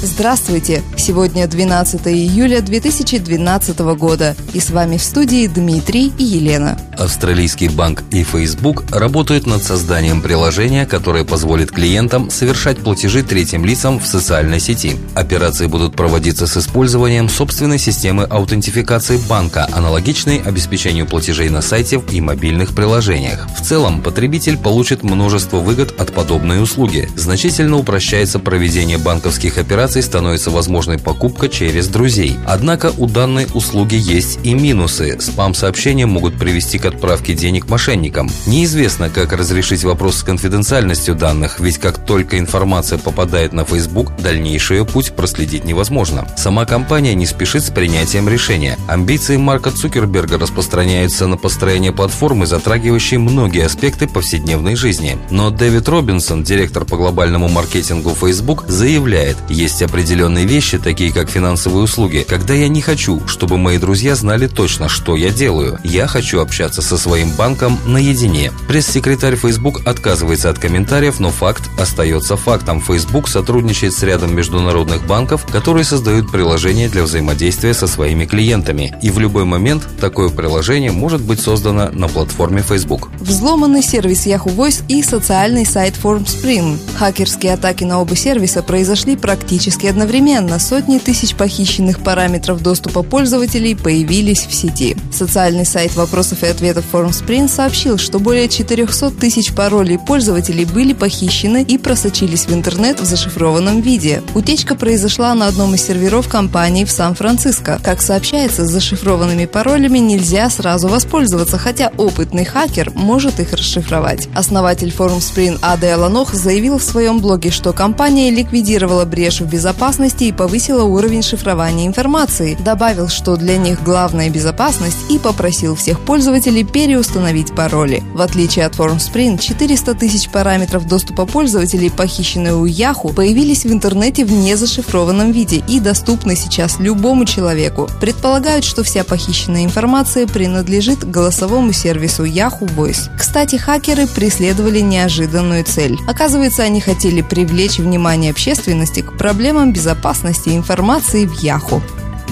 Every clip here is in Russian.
Здравствуйте! Сегодня 12 июля 2012 года. И с вами в студии Дмитрий и Елена. Австралийский банк и Facebook работают над созданием приложения, которое позволит клиентам совершать платежи третьим лицам в социальной сети. Операции будут проводиться с использованием собственной системы аутентификации банка, аналогичной обеспечению платежей на сайте и мобильных приложениях. В целом, потребитель получит множество выгод от подобной услуги. Значительно упрощается проведение банковских операций операций становится возможной покупка через друзей. Однако у данной услуги есть и минусы. Спам-сообщения могут привести к отправке денег мошенникам. Неизвестно, как разрешить вопрос с конфиденциальностью данных, ведь как только информация попадает на Facebook, дальнейший ее путь проследить невозможно. Сама компания не спешит с принятием решения. Амбиции Марка Цукерберга распространяются на построение платформы, затрагивающей многие аспекты повседневной жизни. Но Дэвид Робинсон, директор по глобальному маркетингу Facebook, заявляет, есть есть определенные вещи, такие как финансовые услуги, когда я не хочу, чтобы мои друзья знали точно, что я делаю. Я хочу общаться со своим банком наедине. Пресс-секретарь Facebook отказывается от комментариев, но факт остается фактом. Facebook сотрудничает с рядом международных банков, которые создают приложения для взаимодействия со своими клиентами. И в любой момент такое приложение может быть создано на платформе Facebook. Взломанный сервис Yahoo Voice и социальный сайт FormSpring. Хакерские атаки на оба сервиса произошли практически практически одновременно сотни тысяч похищенных параметров доступа пользователей появились в сети. Социальный сайт вопросов и ответов FormSpring сообщил, что более 400 тысяч паролей пользователей были похищены и просочились в интернет в зашифрованном виде. Утечка произошла на одном из серверов компании в Сан-Франциско. Как сообщается, с зашифрованными паролями нельзя сразу воспользоваться, хотя опытный хакер может их расшифровать. Основатель FormSpring Аде Аланох заявил в своем блоге, что компания ликвидировала брешь в безопасности и повысила уровень шифрования информации. Добавил, что для них главная безопасность и попросил всех пользователей переустановить пароли. В отличие от FormSpring, 400 тысяч параметров доступа пользователей, похищенные у Yahoo, появились в интернете в незашифрованном виде и доступны сейчас любому человеку. Предполагают, что вся похищенная информация принадлежит голосовому сервису Yahoo Voice. Кстати, хакеры преследовали неожиданную цель. Оказывается, они хотели привлечь внимание общественности к проблеме проблемам безопасности информации в Яху.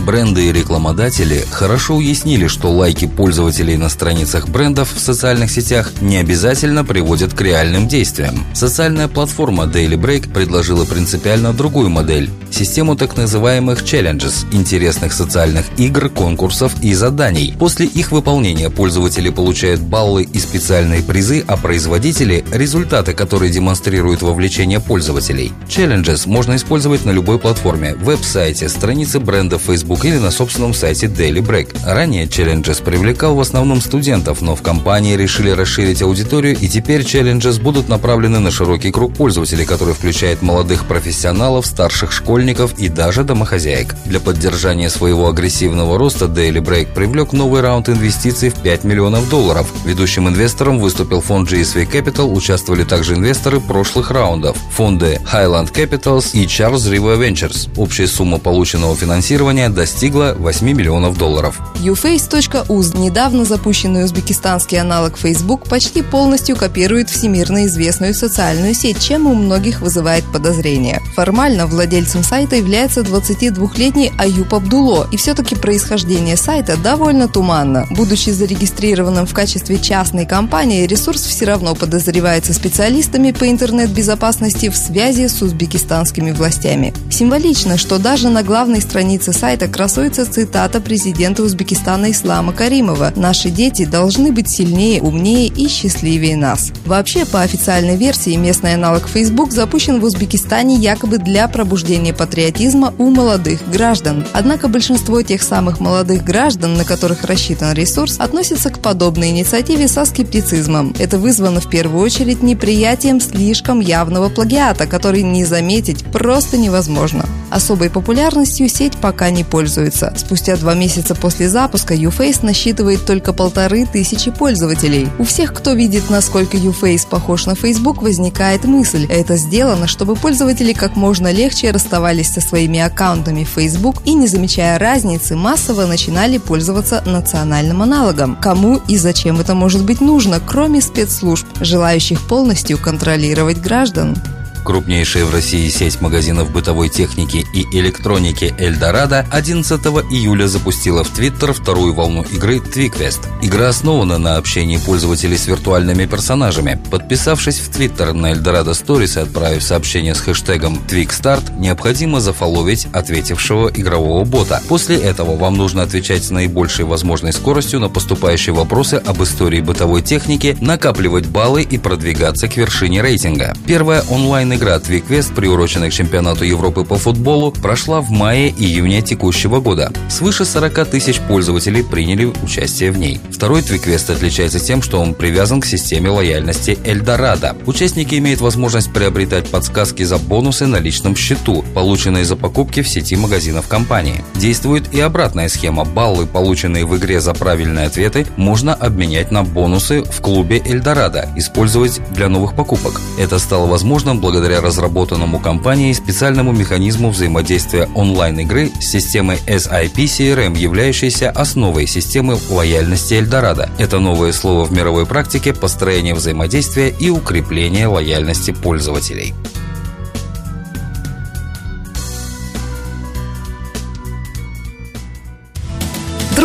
Бренды и рекламодатели хорошо уяснили, что лайки пользователей на страницах брендов в социальных сетях не обязательно приводят к реальным действиям. Социальная платформа Daily Break предложила принципиально другую модель – систему так называемых challenges – интересных социальных игр, конкурсов и заданий. После их выполнения пользователи получают баллы и специальные призы, а производители – результаты, которые демонстрируют вовлечение пользователей. Challenges можно использовать на любой платформе – веб-сайте, странице бренда Facebook, Facebook или на собственном сайте Daily Break. Ранее Challenges привлекал в основном студентов, но в компании решили расширить аудиторию и теперь Challenges будут направлены на широкий круг пользователей, который включает молодых профессионалов, старших школьников и даже домохозяек. Для поддержания своего агрессивного роста Daily Break привлек новый раунд инвестиций в 5 миллионов долларов. Ведущим инвестором выступил фонд GSV Capital, участвовали также инвесторы прошлых раундов – фонды Highland Capitals и Charles River Ventures. Общая сумма полученного финансирования достигла 8 миллионов долларов. Uface.uz, недавно запущенный узбекистанский аналог Facebook, почти полностью копирует всемирно известную социальную сеть, чем у многих вызывает подозрения. Формально владельцем сайта является 22-летний Аюб Абдуло, и все-таки происхождение сайта довольно туманно. Будучи зарегистрированным в качестве частной компании, ресурс все равно подозревается специалистами по интернет-безопасности в связи с узбекистанскими властями. Символично, что даже на главной странице сайта красуется цитата президента Узбекистана Ислама Каримова «Наши дети должны быть сильнее, умнее и счастливее нас». Вообще, по официальной версии, местный аналог Facebook запущен в Узбекистане якобы для пробуждения патриотизма у молодых граждан. Однако большинство тех самых молодых граждан, на которых рассчитан ресурс, относятся к подобной инициативе со скептицизмом. Это вызвано в первую очередь неприятием слишком явного плагиата, который не заметить просто невозможно. Особой популярностью сеть пока не пользуется пользуются. Спустя два месяца после запуска YouFace насчитывает только полторы тысячи пользователей. У всех, кто видит, насколько YouFace похож на Facebook, возникает мысль. Это сделано, чтобы пользователи как можно легче расставались со своими аккаунтами в Facebook и, не замечая разницы, массово начинали пользоваться национальным аналогом. Кому и зачем это может быть нужно, кроме спецслужб, желающих полностью контролировать граждан? Крупнейшая в России сеть магазинов бытовой техники и электроники «Эльдорадо» 11 июля запустила в Твиттер вторую волну игры «Твиквест». Игра основана на общении пользователей с виртуальными персонажами. Подписавшись в Твиттер на «Эльдорадо» Stories и отправив сообщение с хэштегом «Твикстарт», необходимо зафоловить ответившего игрового бота. После этого вам нужно отвечать с наибольшей возможной скоростью на поступающие вопросы об истории бытовой техники, накапливать баллы и продвигаться к вершине рейтинга. Первая онлайн игра Твиквест, приуроченная к чемпионату Европы по футболу, прошла в мае-июне текущего года. Свыше 40 тысяч пользователей приняли участие в ней. Второй Твиквест отличается тем, что он привязан к системе лояльности Эльдорадо. Участники имеют возможность приобретать подсказки за бонусы на личном счету, полученные за покупки в сети магазинов компании. Действует и обратная схема. Баллы, полученные в игре за правильные ответы, можно обменять на бонусы в клубе Эльдорадо, использовать для новых покупок. Это стало возможным благодаря благодаря разработанному компанией специальному механизму взаимодействия онлайн-игры с системой SIP CRM, являющейся основой системы лояльности Эльдорадо. Это новое слово в мировой практике построения взаимодействия и укрепления лояльности пользователей.